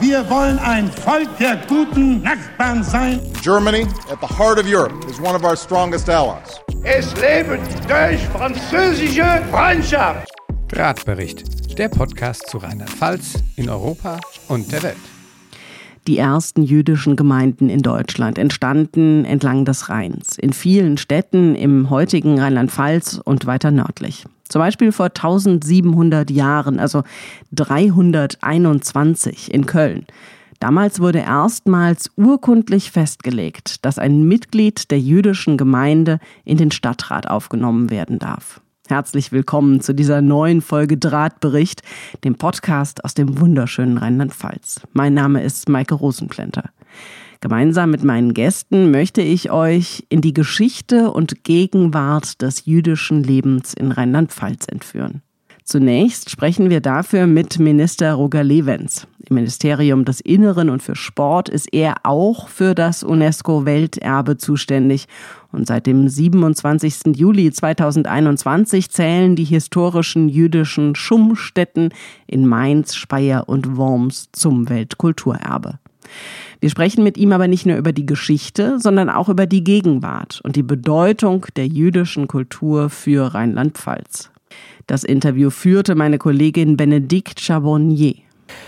Wir wollen ein Volk der guten Nachbarn sein. Germany, at the heart of Europe, is one of our strongest allies. Es lebe durch französische Freundschaft. Drahtbericht, der Podcast zu Rheinland-Pfalz in Europa und der Welt. Die ersten jüdischen Gemeinden in Deutschland entstanden entlang des Rheins, in vielen Städten im heutigen Rheinland-Pfalz und weiter nördlich. Zum Beispiel vor 1700 Jahren, also 321 in Köln. Damals wurde erstmals urkundlich festgelegt, dass ein Mitglied der jüdischen Gemeinde in den Stadtrat aufgenommen werden darf. Herzlich willkommen zu dieser neuen Folge Drahtbericht, dem Podcast aus dem wunderschönen Rheinland-Pfalz. Mein Name ist Maike Rosenplenter. Gemeinsam mit meinen Gästen möchte ich euch in die Geschichte und Gegenwart des jüdischen Lebens in Rheinland-Pfalz entführen. Zunächst sprechen wir dafür mit Minister Roger Levens. Im Ministerium des Inneren und für Sport ist er auch für das UNESCO-Welterbe zuständig. Und seit dem 27. Juli 2021 zählen die historischen jüdischen Schummstätten in Mainz, Speyer und Worms zum Weltkulturerbe. Wir sprechen mit ihm aber nicht nur über die Geschichte, sondern auch über die Gegenwart und die Bedeutung der jüdischen Kultur für Rheinland-Pfalz. Das Interview führte meine Kollegin Benedikt Chabonnier.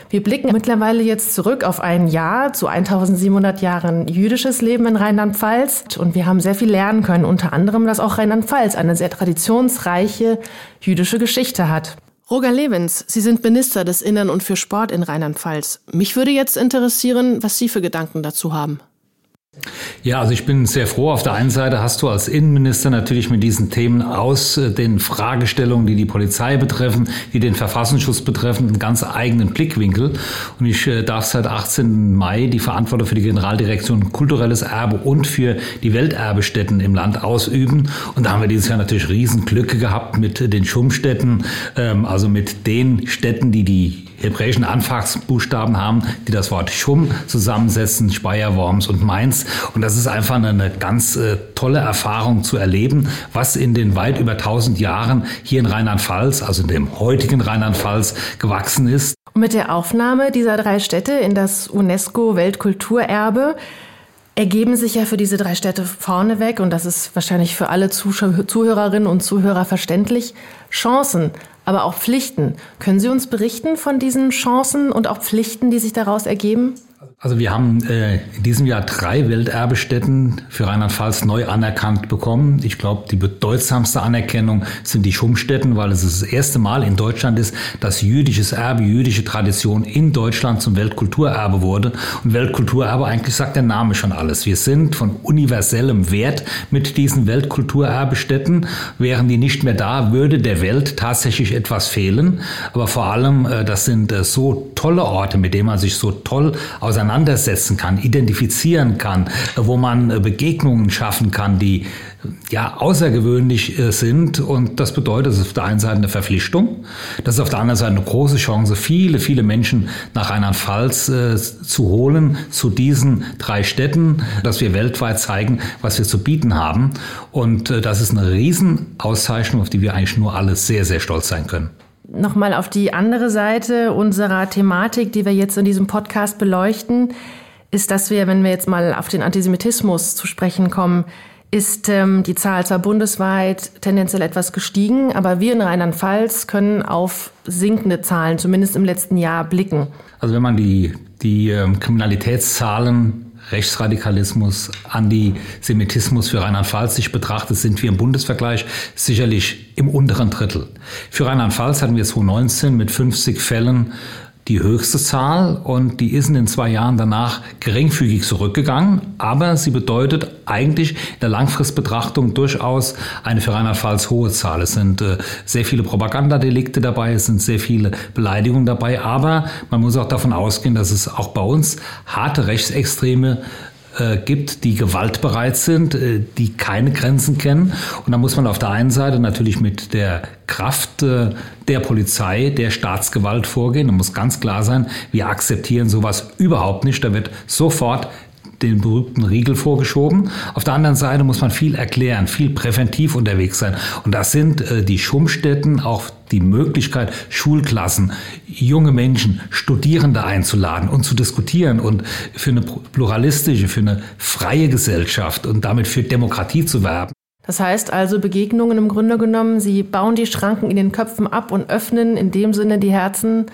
Wir blicken mittlerweile jetzt zurück auf ein Jahr zu 1700 Jahren jüdisches Leben in Rheinland-Pfalz und wir haben sehr viel lernen können, unter anderem, dass auch Rheinland-Pfalz eine sehr traditionsreiche jüdische Geschichte hat. Roger Levens, Sie sind Minister des Innern und für Sport in Rheinland-Pfalz. Mich würde jetzt interessieren, was Sie für Gedanken dazu haben. Ja, also ich bin sehr froh. Auf der einen Seite hast du als Innenminister natürlich mit diesen Themen aus äh, den Fragestellungen, die die Polizei betreffen, die den Verfassungsschutz betreffen, einen ganz eigenen Blickwinkel. Und ich äh, darf seit 18. Mai die Verantwortung für die Generaldirektion Kulturelles Erbe und für die Welterbestätten im Land ausüben. Und da haben wir dieses Jahr natürlich Riesenglücke gehabt mit den Schummstätten, ähm, also mit den Städten, die die hebräischen Anfangsbuchstaben haben, die das Wort Schum zusammensetzen, Speyer, Worms und Mainz. Und das ist einfach eine, ganz äh, tolle Erfahrung zu erleben, was in den weit über 1000 Jahren hier in Rheinland-Pfalz, also in dem heutigen Rheinland-Pfalz, gewachsen ist. Und mit der Aufnahme dieser drei Städte in das UNESCO-Weltkulturerbe ergeben sich ja für diese drei Städte vorneweg, und das ist wahrscheinlich für alle Zuhörerinnen und Zuhörer verständlich, Chancen aber auch Pflichten. Können Sie uns berichten von diesen Chancen und auch Pflichten, die sich daraus ergeben? Also wir haben äh, in diesem Jahr drei Welterbestätten für Rheinland-Pfalz neu anerkannt bekommen. Ich glaube, die bedeutsamste Anerkennung sind die Schummstätten, weil es das erste Mal in Deutschland ist, dass jüdisches Erbe, jüdische Tradition in Deutschland zum Weltkulturerbe wurde. Und Weltkulturerbe, eigentlich sagt der Name schon alles. Wir sind von universellem Wert mit diesen Weltkulturerbestätten. Wären die nicht mehr da, würde der Welt tatsächlich etwas fehlen. Aber vor allem, äh, das sind äh, so tolle Orte, mit denen man sich so toll auseinander auseinandersetzen kann, identifizieren kann, wo man äh, Begegnungen schaffen kann, die ja außergewöhnlich äh, sind. Und das bedeutet, es ist auf der einen Seite eine Verpflichtung, das ist auf der anderen Seite eine große Chance, viele, viele Menschen nach Rheinland-Pfalz äh, zu holen, zu diesen drei Städten, dass wir weltweit zeigen, was wir zu bieten haben. Und äh, das ist eine Riesenauszeichnung, auf die wir eigentlich nur alle sehr, sehr stolz sein können nochmal auf die andere Seite unserer Thematik, die wir jetzt in diesem Podcast beleuchten, ist, dass wir, wenn wir jetzt mal auf den Antisemitismus zu sprechen kommen, ist ähm, die Zahl zwar bundesweit tendenziell etwas gestiegen, aber wir in Rheinland-Pfalz können auf sinkende Zahlen, zumindest im letzten Jahr, blicken. Also wenn man die, die ähm, Kriminalitätszahlen Rechtsradikalismus, Antisemitismus für Rheinland-Pfalz sich betrachtet, sind wir im Bundesvergleich sicherlich im unteren Drittel. Für Rheinland-Pfalz hatten wir 2019 mit 50 Fällen die höchste Zahl und die ist in den zwei Jahren danach geringfügig zurückgegangen, aber sie bedeutet eigentlich in der Langfristbetrachtung durchaus eine für Rheinland-Pfalz hohe Zahl. Es sind äh, sehr viele Propagandadelikte dabei, es sind sehr viele Beleidigungen dabei, aber man muss auch davon ausgehen, dass es auch bei uns harte Rechtsextreme äh, gibt, die gewaltbereit sind, äh, die keine Grenzen kennen. Und da muss man auf der einen Seite natürlich mit der Kraft äh, der Polizei, der Staatsgewalt vorgehen. Da muss ganz klar sein, wir akzeptieren sowas überhaupt nicht. Da wird sofort den berühmten Riegel vorgeschoben. Auf der anderen Seite muss man viel erklären, viel präventiv unterwegs sein. Und das sind äh, die Schumstätten, auch die Möglichkeit, Schulklassen, junge Menschen, Studierende einzuladen und zu diskutieren und für eine pluralistische, für eine freie Gesellschaft und damit für Demokratie zu werben. Das heißt also Begegnungen im Grunde genommen, Sie bauen die Schranken in den Köpfen ab und öffnen in dem Sinne die Herzen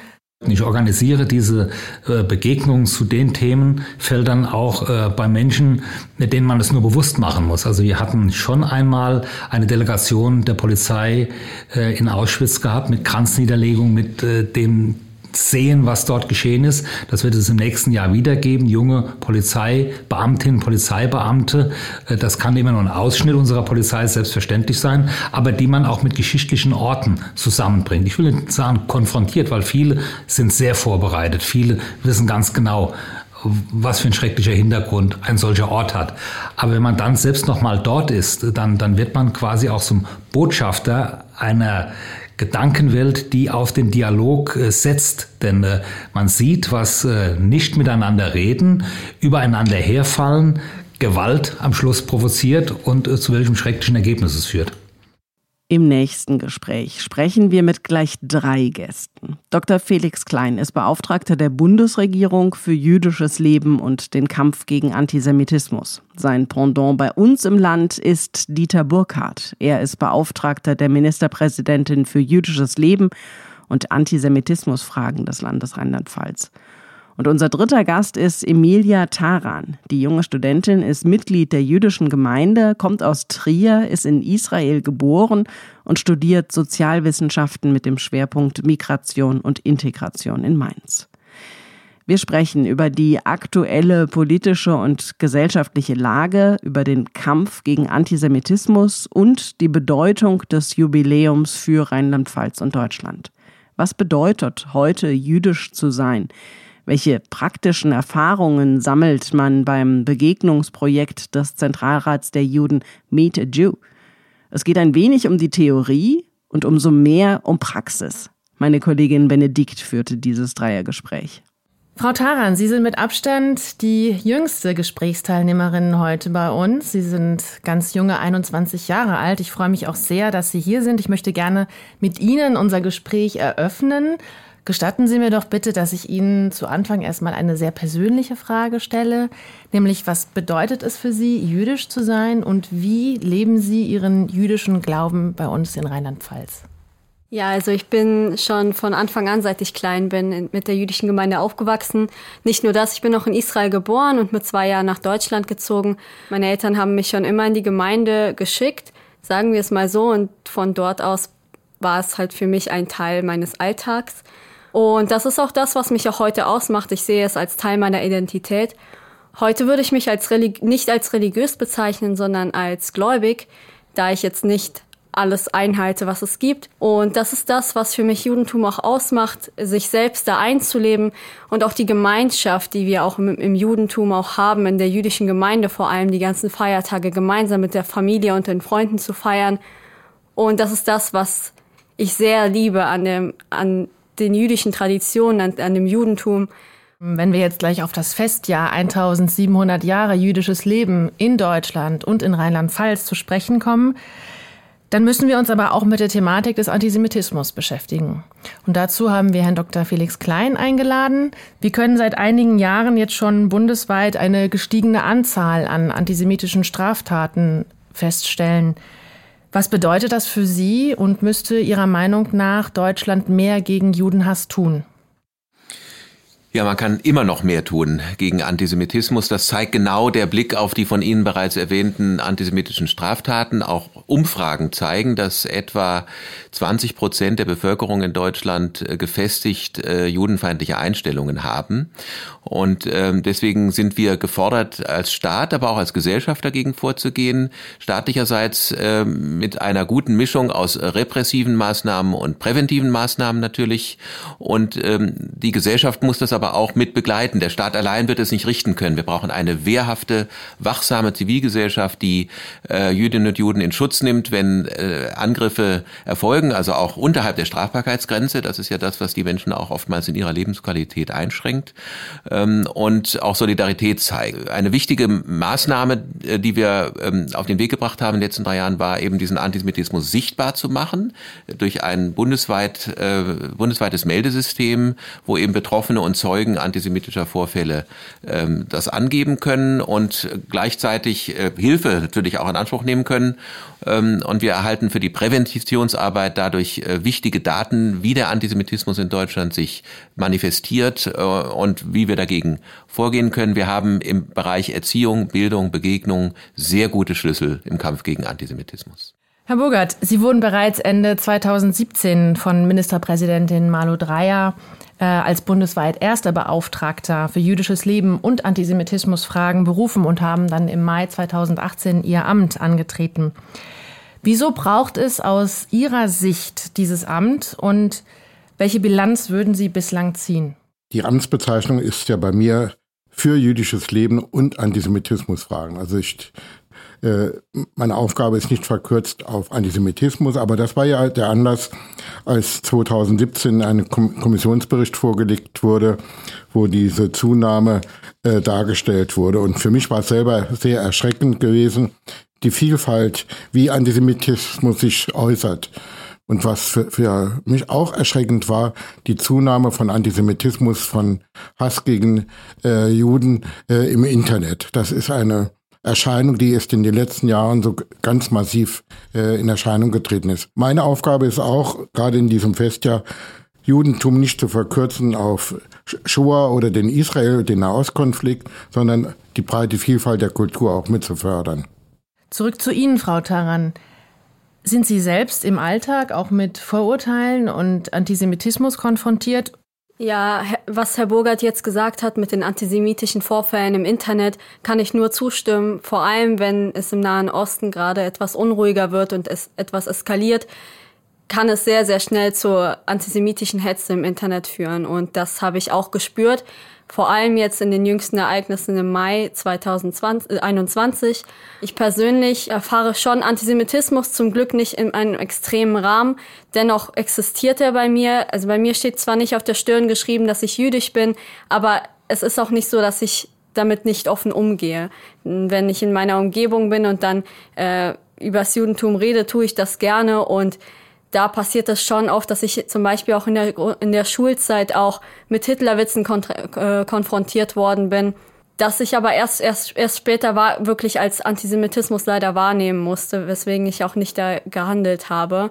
ich organisiere diese äh, Begegnungen zu den Themenfeldern auch äh, bei Menschen, denen man es nur bewusst machen muss. Also wir hatten schon einmal eine Delegation der Polizei äh, in Auschwitz gehabt mit Kranzniederlegung, mit dem sehen, was dort geschehen ist. Das wird es im nächsten Jahr wiedergeben. Junge Polizeibeamtinnen, Polizeibeamte, äh, das kann immer nur ein Ausschnitt unserer Polizei selbstverständlich sein, aber die man auch mit geschichtlichen Orten zusammenbringt. Ich will nicht sagen konfrontiert, weil viele sind sehr vorbereitet. Viele wissen ganz genau, was für ein schrecklicher Hintergrund ein solcher Ort hat. Aber wenn man dann selbst noch mal dort ist, dann, dann wird man quasi auch zum Botschafter einer Gedankenwelt, die auf den Dialog äh, setzt. Denn äh, man sieht, was äh, nicht miteinander reden, übereinander herfallen, Gewalt am Schluss provoziert und zu welchem schrecklichen Ergebnis es führt. Im nächsten Gespräch sprechen wir mit gleich drei Gästen. Dr. Felix Klein ist Beauftragter der Bundesregierung für jüdisches Leben und den Kampf gegen Antisemitismus. Sein Pendant bei uns im Land ist Dieter Burkhardt. Er ist Beauftragter der Ministerpräsidentin für jüdisches Leben und Antisemitismusfragen des Landes Rheinland-Pfalz. Und unser dritter Gast ist Emilia Taran. Die junge Studentin ist Mitglied der jüdischen Gemeinde, kommt aus Trier, ist in Israel geboren und studiert Sozialwissenschaften mit dem Schwerpunkt Migration und Integration in Mainz. Wir sprechen über die aktuelle politische und gesellschaftliche Lage, über den Kampf gegen Antisemitismus und die Bedeutung des Jubiläums für Rheinland-Pfalz und Deutschland. Was bedeutet heute jüdisch zu sein? Welche praktischen Erfahrungen sammelt man beim Begegnungsprojekt des Zentralrats der Juden Meet a Jew? Es geht ein wenig um die Theorie und umso mehr um Praxis. Meine Kollegin Benedikt führte dieses Dreiergespräch. Frau Taran, Sie sind mit Abstand die jüngste Gesprächsteilnehmerin heute bei uns. Sie sind ganz junge 21 Jahre alt. Ich freue mich auch sehr, dass Sie hier sind. Ich möchte gerne mit Ihnen unser Gespräch eröffnen. Gestatten Sie mir doch bitte, dass ich Ihnen zu Anfang erstmal eine sehr persönliche Frage stelle, nämlich was bedeutet es für Sie, jüdisch zu sein und wie leben Sie Ihren jüdischen Glauben bei uns in Rheinland-Pfalz? Ja, also ich bin schon von Anfang an, seit ich klein bin, mit der jüdischen Gemeinde aufgewachsen. Nicht nur das, ich bin auch in Israel geboren und mit zwei Jahren nach Deutschland gezogen. Meine Eltern haben mich schon immer in die Gemeinde geschickt, sagen wir es mal so, und von dort aus war es halt für mich ein Teil meines Alltags. Und das ist auch das, was mich auch heute ausmacht. Ich sehe es als Teil meiner Identität. Heute würde ich mich als nicht als religiös bezeichnen, sondern als gläubig, da ich jetzt nicht alles einhalte, was es gibt. Und das ist das, was für mich Judentum auch ausmacht, sich selbst da einzuleben und auch die Gemeinschaft, die wir auch im, im, Judentum auch haben, in der jüdischen Gemeinde vor allem, die ganzen Feiertage gemeinsam mit der Familie und den Freunden zu feiern. Und das ist das, was ich sehr liebe an dem, an den jüdischen Traditionen, an, an dem Judentum. Wenn wir jetzt gleich auf das Festjahr 1700 Jahre jüdisches Leben in Deutschland und in Rheinland-Pfalz zu sprechen kommen, dann müssen wir uns aber auch mit der Thematik des Antisemitismus beschäftigen. Und dazu haben wir Herrn Dr. Felix Klein eingeladen. Wir können seit einigen Jahren jetzt schon bundesweit eine gestiegene Anzahl an antisemitischen Straftaten feststellen. Was bedeutet das für Sie und müsste Ihrer Meinung nach Deutschland mehr gegen Judenhass tun? Ja, man kann immer noch mehr tun gegen Antisemitismus. Das zeigt genau der Blick auf die von Ihnen bereits erwähnten antisemitischen Straftaten. Auch Umfragen zeigen, dass etwa 20 Prozent der Bevölkerung in Deutschland äh, gefestigt äh, judenfeindliche Einstellungen haben. Und ähm, deswegen sind wir gefordert, als Staat, aber auch als Gesellschaft dagegen vorzugehen. Staatlicherseits äh, mit einer guten Mischung aus repressiven Maßnahmen und präventiven Maßnahmen natürlich. Und ähm, die Gesellschaft muss das aber auch mit begleiten. Der Staat allein wird es nicht richten können. Wir brauchen eine wehrhafte, wachsame Zivilgesellschaft, die äh, Jüdinnen und Juden in Schutz nimmt, wenn äh, Angriffe erfolgen, also auch unterhalb der Strafbarkeitsgrenze. Das ist ja das, was die Menschen auch oftmals in ihrer Lebensqualität einschränkt. Ähm, und auch Solidarität zeigen. Eine wichtige Maßnahme, äh, die wir ähm, auf den Weg gebracht haben in den letzten drei Jahren, war eben diesen Antisemitismus sichtbar zu machen durch ein bundesweit, äh, bundesweites Meldesystem, wo eben Betroffene und Zeugen antisemitischer Vorfälle ähm, das angeben können und gleichzeitig äh, Hilfe natürlich auch in Anspruch nehmen können. Ähm, und wir erhalten für die Präventitionsarbeit dadurch äh, wichtige Daten, wie der Antisemitismus in Deutschland sich manifestiert äh, und wie wir dagegen vorgehen können. Wir haben im Bereich Erziehung, Bildung, Begegnung sehr gute Schlüssel im Kampf gegen Antisemitismus. Herr Burgert, Sie wurden bereits Ende 2017 von Ministerpräsidentin Malu Dreyer äh, als bundesweit erster Beauftragter für jüdisches Leben und Antisemitismusfragen berufen und haben dann im Mai 2018 Ihr Amt angetreten. Wieso braucht es aus Ihrer Sicht dieses Amt und welche Bilanz würden Sie bislang ziehen? Die Amtsbezeichnung ist ja bei mir für jüdisches Leben und Antisemitismusfragen. Also ich, äh, meine Aufgabe ist nicht verkürzt auf Antisemitismus, aber das war ja der Anlass, als 2017 ein Kommissionsbericht vorgelegt wurde, wo diese Zunahme äh, dargestellt wurde. Und für mich war es selber sehr erschreckend gewesen, die Vielfalt, wie Antisemitismus sich äußert. Und was für, für mich auch erschreckend war, die Zunahme von Antisemitismus, von Hass gegen äh, Juden äh, im Internet. Das ist eine Erscheinung, die erst in den letzten Jahren so ganz massiv äh, in Erscheinung getreten ist. Meine Aufgabe ist auch, gerade in diesem Festjahr, Judentum nicht zu verkürzen auf Shoah oder den Israel, den Nahostkonflikt, sondern die breite Vielfalt der Kultur auch mitzufördern. Zurück zu Ihnen, Frau Taran. Sind Sie selbst im Alltag auch mit Vorurteilen und Antisemitismus konfrontiert? Ja, was Herr Burgert jetzt gesagt hat mit den antisemitischen Vorfällen im Internet, kann ich nur zustimmen. Vor allem, wenn es im Nahen Osten gerade etwas unruhiger wird und es etwas eskaliert, kann es sehr, sehr schnell zur antisemitischen Hetze im Internet führen. Und das habe ich auch gespürt vor allem jetzt in den jüngsten Ereignissen im Mai 2021. Ich persönlich erfahre schon Antisemitismus, zum Glück nicht in einem extremen Rahmen. Dennoch existiert er bei mir. Also bei mir steht zwar nicht auf der Stirn geschrieben, dass ich jüdisch bin, aber es ist auch nicht so, dass ich damit nicht offen umgehe. Wenn ich in meiner Umgebung bin und dann äh, über das Judentum rede, tue ich das gerne und da passiert es schon oft, dass ich zum Beispiel auch in der, in der Schulzeit auch mit Hitlerwitzen äh, konfrontiert worden bin, dass ich aber erst, erst, erst später war, wirklich als Antisemitismus leider wahrnehmen musste, weswegen ich auch nicht da gehandelt habe.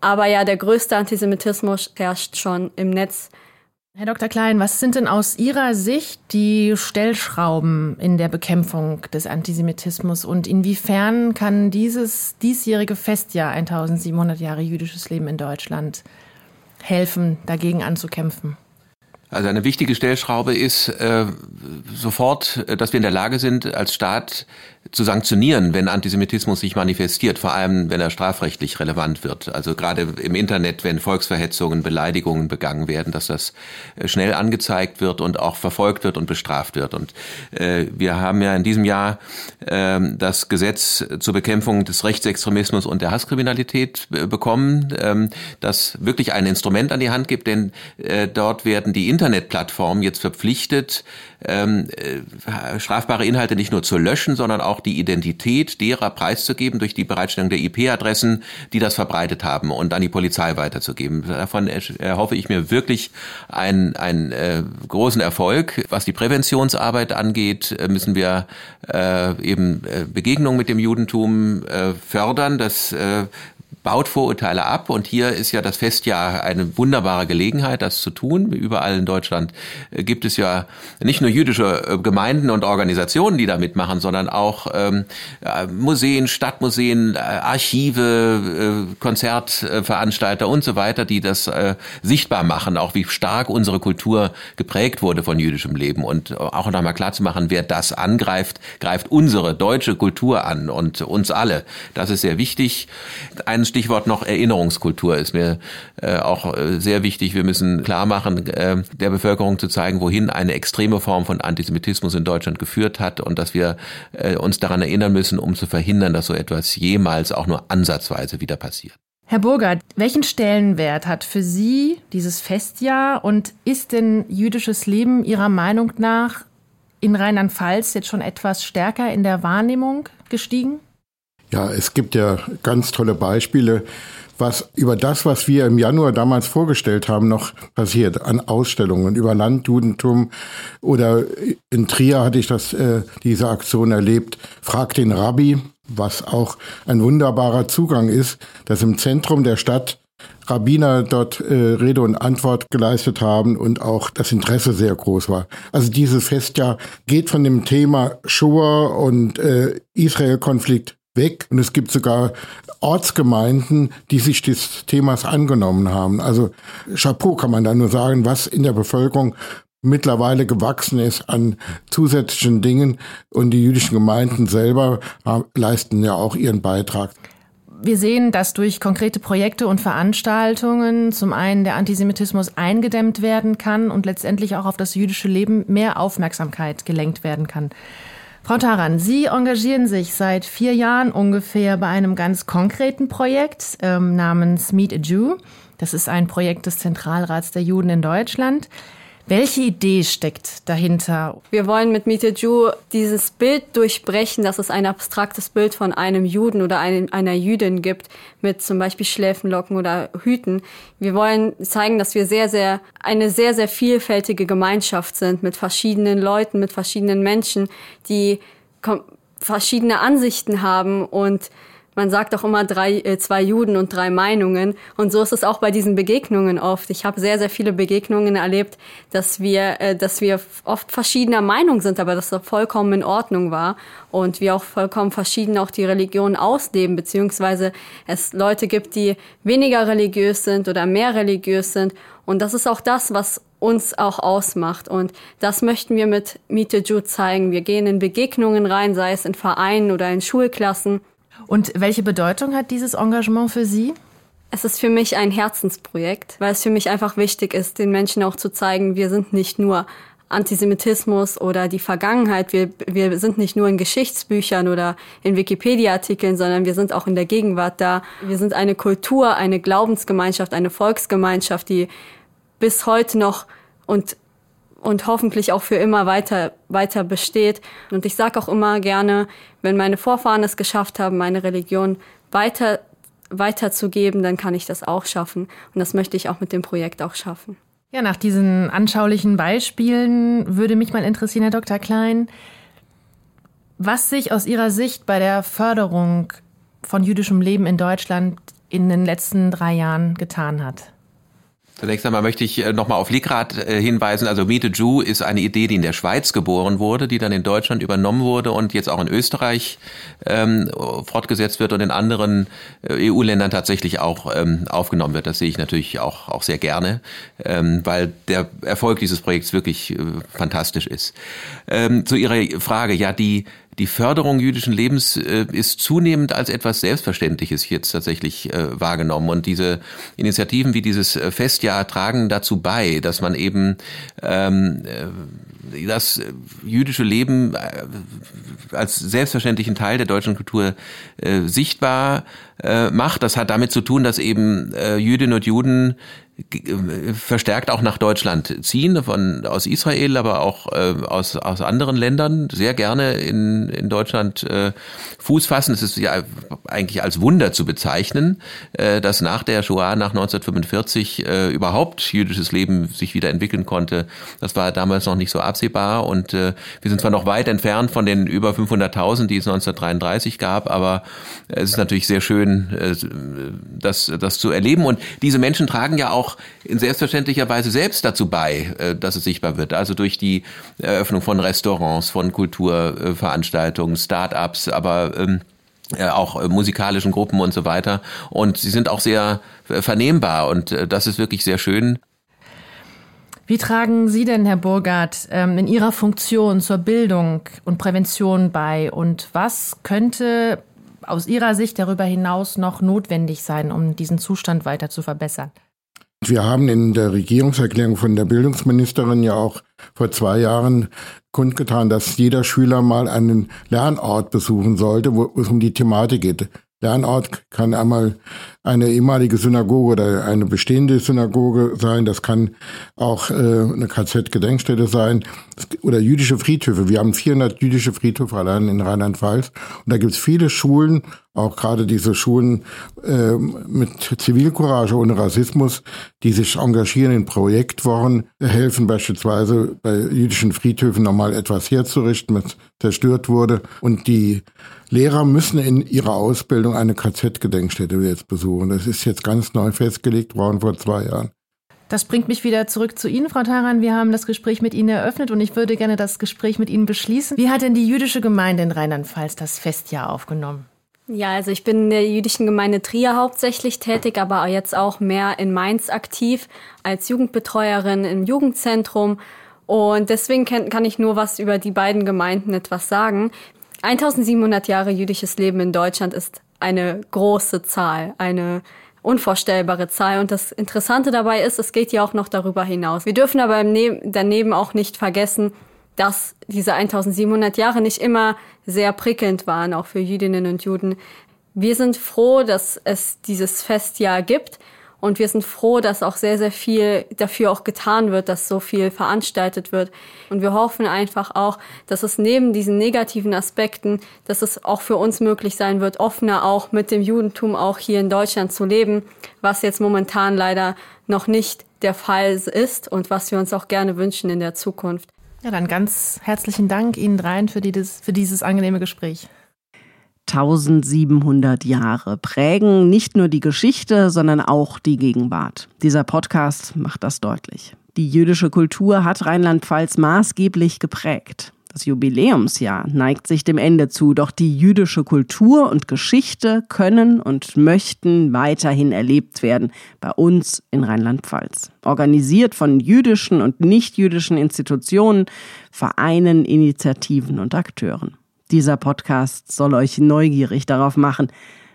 Aber ja, der größte Antisemitismus herrscht schon im Netz. Herr Dr. Klein, was sind denn aus Ihrer Sicht die Stellschrauben in der Bekämpfung des Antisemitismus und inwiefern kann dieses diesjährige Festjahr 1700 Jahre jüdisches Leben in Deutschland helfen, dagegen anzukämpfen? Also eine wichtige Stellschraube ist äh, sofort, äh, dass wir in der Lage sind, als Staat zu sanktionieren, wenn Antisemitismus sich manifestiert, vor allem wenn er strafrechtlich relevant wird. Also gerade im Internet, wenn Volksverhetzungen, Beleidigungen begangen werden, dass das äh, schnell angezeigt wird und auch verfolgt wird und bestraft wird. Und äh, wir haben ja in diesem Jahr äh, das Gesetz zur Bekämpfung des Rechtsextremismus und der Hasskriminalität äh, bekommen, äh, das wirklich ein Instrument an die Hand gibt, denn äh, dort werden die Internetplattformen jetzt verpflichtet, ähm, äh, strafbare Inhalte nicht nur zu löschen, sondern auch die Identität derer preiszugeben durch die Bereitstellung der IP-Adressen, die das verbreitet haben und an die Polizei weiterzugeben. Davon erhoffe ich mir wirklich einen, einen äh, großen Erfolg. Was die Präventionsarbeit angeht, äh, müssen wir äh, eben äh, Begegnungen mit dem Judentum äh, fördern. Das äh, baut Vorurteile ab und hier ist ja das Festjahr eine wunderbare Gelegenheit, das zu tun. Überall in Deutschland äh, gibt es ja nicht nur jüdische äh, Gemeinden und Organisationen, die da mitmachen, sondern auch ähm, Museen, Stadtmuseen, äh, Archive, äh, Konzertveranstalter und so weiter, die das äh, sichtbar machen, auch wie stark unsere Kultur geprägt wurde von jüdischem Leben und auch nochmal klar zu machen, wer das angreift, greift unsere deutsche Kultur an und uns alle. Das ist sehr wichtig. Ein ein Stichwort noch Erinnerungskultur ist mir äh, auch äh, sehr wichtig. Wir müssen klar machen, äh, der Bevölkerung zu zeigen, wohin eine extreme Form von Antisemitismus in Deutschland geführt hat und dass wir äh, uns daran erinnern müssen, um zu verhindern, dass so etwas jemals auch nur ansatzweise wieder passiert. Herr Burgert, welchen Stellenwert hat für Sie dieses Festjahr und ist denn jüdisches Leben Ihrer Meinung nach in Rheinland-Pfalz jetzt schon etwas stärker in der Wahrnehmung gestiegen? Ja, es gibt ja ganz tolle Beispiele, was über das, was wir im Januar damals vorgestellt haben, noch passiert an Ausstellungen über Landjudentum oder in Trier hatte ich das äh, diese Aktion erlebt. Frag den Rabbi, was auch ein wunderbarer Zugang ist, dass im Zentrum der Stadt Rabbiner dort äh, Rede und Antwort geleistet haben und auch das Interesse sehr groß war. Also dieses Festjahr geht von dem Thema Shoah und äh, Israel-Konflikt weg. Und es gibt sogar Ortsgemeinden, die sich des Themas angenommen haben. Also Chapeau kann man da nur sagen, was in der Bevölkerung mittlerweile gewachsen ist an zusätzlichen Dingen. Und die jüdischen Gemeinden selber leisten ja auch ihren Beitrag. Wir sehen, dass durch konkrete Projekte und Veranstaltungen zum einen der Antisemitismus eingedämmt werden kann und letztendlich auch auf das jüdische Leben mehr Aufmerksamkeit gelenkt werden kann. Frau Taran, Sie engagieren sich seit vier Jahren ungefähr bei einem ganz konkreten Projekt ähm, namens Meet a Jew. Das ist ein Projekt des Zentralrats der Juden in Deutschland. Welche Idee steckt dahinter? Wir wollen mit Meet Jew dieses Bild durchbrechen, dass es ein abstraktes Bild von einem Juden oder einem, einer Jüdin gibt, mit zum Beispiel Schläfenlocken oder Hüten. Wir wollen zeigen, dass wir sehr, sehr, eine sehr, sehr vielfältige Gemeinschaft sind mit verschiedenen Leuten, mit verschiedenen Menschen, die verschiedene Ansichten haben und man sagt auch immer drei, äh, zwei Juden und drei Meinungen. Und so ist es auch bei diesen Begegnungen oft. Ich habe sehr, sehr viele Begegnungen erlebt, dass wir, äh, dass wir oft verschiedener Meinung sind, aber dass das vollkommen in Ordnung war. Und wir auch vollkommen verschieden auch die Religion ausleben, beziehungsweise es Leute gibt, die weniger religiös sind oder mehr religiös sind. Und das ist auch das, was uns auch ausmacht. Und das möchten wir mit Meet the Jew zeigen. Wir gehen in Begegnungen rein, sei es in Vereinen oder in Schulklassen und welche Bedeutung hat dieses Engagement für Sie? Es ist für mich ein Herzensprojekt, weil es für mich einfach wichtig ist, den Menschen auch zu zeigen, wir sind nicht nur Antisemitismus oder die Vergangenheit. Wir, wir sind nicht nur in Geschichtsbüchern oder in Wikipedia-Artikeln, sondern wir sind auch in der Gegenwart da. Wir sind eine Kultur, eine Glaubensgemeinschaft, eine Volksgemeinschaft, die bis heute noch und und hoffentlich auch für immer weiter, weiter besteht. Und ich sage auch immer gerne, wenn meine Vorfahren es geschafft haben, meine Religion weiter, weiterzugeben, dann kann ich das auch schaffen. Und das möchte ich auch mit dem Projekt auch schaffen. Ja, nach diesen anschaulichen Beispielen würde mich mal interessieren, Herr Dr. Klein, was sich aus Ihrer Sicht bei der Förderung von jüdischem Leben in Deutschland in den letzten drei Jahren getan hat. Zunächst einmal möchte ich äh, nochmal auf Ligrad äh, hinweisen. Also Meet a Jew ist eine Idee, die in der Schweiz geboren wurde, die dann in Deutschland übernommen wurde und jetzt auch in Österreich ähm, fortgesetzt wird und in anderen äh, EU-Ländern tatsächlich auch ähm, aufgenommen wird. Das sehe ich natürlich auch, auch sehr gerne, ähm, weil der Erfolg dieses Projekts wirklich äh, fantastisch ist. Ähm, zu Ihrer Frage, ja, die die Förderung jüdischen Lebens äh, ist zunehmend als etwas Selbstverständliches jetzt tatsächlich äh, wahrgenommen. Und diese Initiativen wie dieses äh, Festjahr tragen dazu bei, dass man eben ähm, äh, das jüdische Leben äh, als selbstverständlichen Teil der deutschen Kultur äh, sichtbar äh, macht. Das hat damit zu tun, dass eben äh, Jüdinnen und Juden verstärkt auch nach Deutschland ziehen, von, aus Israel, aber auch äh, aus, aus anderen Ländern, sehr gerne in, in Deutschland äh, Fuß fassen. Es ist ja eigentlich als Wunder zu bezeichnen, äh, dass nach der Shoah, nach 1945 äh, überhaupt jüdisches Leben sich wieder entwickeln konnte. Das war damals noch nicht so absehbar und äh, wir sind zwar noch weit entfernt von den über 500.000, die es 1933 gab, aber es ist natürlich sehr schön, äh, das, das zu erleben und diese Menschen tragen ja auch in selbstverständlicher Weise selbst dazu bei, äh, dass es sichtbar wird. Also durch die Eröffnung von Restaurants, von Kulturveranstaltungen, Start-ups, aber ähm, auch musikalischen Gruppen und so weiter. Und sie sind auch sehr vernehmbar und äh, das ist wirklich sehr schön. Wie tragen Sie denn, Herr Burgert, ähm, in Ihrer Funktion zur Bildung und Prävention bei? Und was könnte aus Ihrer Sicht darüber hinaus noch notwendig sein, um diesen Zustand weiter zu verbessern? Wir haben in der Regierungserklärung von der Bildungsministerin ja auch vor zwei Jahren kundgetan, dass jeder Schüler mal einen Lernort besuchen sollte, wo es um die Thematik geht. Lernort kann einmal eine ehemalige Synagoge oder eine bestehende Synagoge sein. Das kann auch äh, eine KZ-Gedenkstätte sein oder jüdische Friedhöfe. Wir haben 400 jüdische Friedhöfe allein in Rheinland-Pfalz. Und da gibt es viele Schulen, auch gerade diese Schulen äh, mit Zivilcourage ohne Rassismus, die sich engagieren in Projektwochen, helfen beispielsweise bei jüdischen Friedhöfen nochmal etwas herzurichten, was zerstört wurde. Und die Lehrer müssen in ihrer Ausbildung eine KZ-Gedenkstätte jetzt besuchen. Das ist jetzt ganz neu festgelegt worden vor zwei Jahren. Das bringt mich wieder zurück zu Ihnen, Frau Taran. Wir haben das Gespräch mit Ihnen eröffnet und ich würde gerne das Gespräch mit Ihnen beschließen. Wie hat denn die jüdische Gemeinde in Rheinland-Pfalz das Festjahr aufgenommen? Ja, also ich bin in der jüdischen Gemeinde Trier hauptsächlich tätig, aber jetzt auch mehr in Mainz aktiv als Jugendbetreuerin im Jugendzentrum. Und deswegen kann, ich nur was über die beiden Gemeinden etwas sagen. 1700 Jahre jüdisches Leben in Deutschland ist eine große Zahl, eine unvorstellbare Zahl. Und das Interessante dabei ist, es geht ja auch noch darüber hinaus. Wir dürfen aber daneben auch nicht vergessen, dass diese 1700 Jahre nicht immer sehr prickelnd waren, auch für Jüdinnen und Juden. Wir sind froh, dass es dieses Festjahr gibt. Und wir sind froh, dass auch sehr, sehr viel dafür auch getan wird, dass so viel veranstaltet wird. Und wir hoffen einfach auch, dass es neben diesen negativen Aspekten, dass es auch für uns möglich sein wird, offener auch mit dem Judentum auch hier in Deutschland zu leben, was jetzt momentan leider noch nicht der Fall ist und was wir uns auch gerne wünschen in der Zukunft. Ja, dann ganz herzlichen Dank Ihnen dreien für, die, für dieses angenehme Gespräch. 1700 Jahre prägen nicht nur die Geschichte, sondern auch die Gegenwart. Dieser Podcast macht das deutlich. Die jüdische Kultur hat Rheinland-Pfalz maßgeblich geprägt. Das Jubiläumsjahr neigt sich dem Ende zu, doch die jüdische Kultur und Geschichte können und möchten weiterhin erlebt werden bei uns in Rheinland-Pfalz. Organisiert von jüdischen und nichtjüdischen Institutionen, Vereinen, Initiativen und Akteuren. Dieser Podcast soll euch neugierig darauf machen.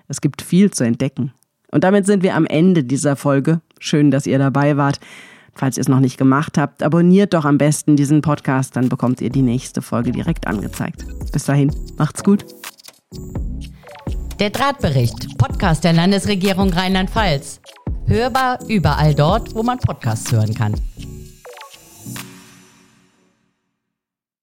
Es gibt viel zu entdecken. Und damit sind wir am Ende dieser Folge. Schön, dass ihr dabei wart. Falls ihr es noch nicht gemacht habt, abonniert doch am besten diesen Podcast, dann bekommt ihr die nächste Folge direkt angezeigt. Bis dahin, macht's gut. Der Drahtbericht, Podcast der Landesregierung Rheinland-Pfalz. Hörbar überall dort, wo man Podcasts hören kann.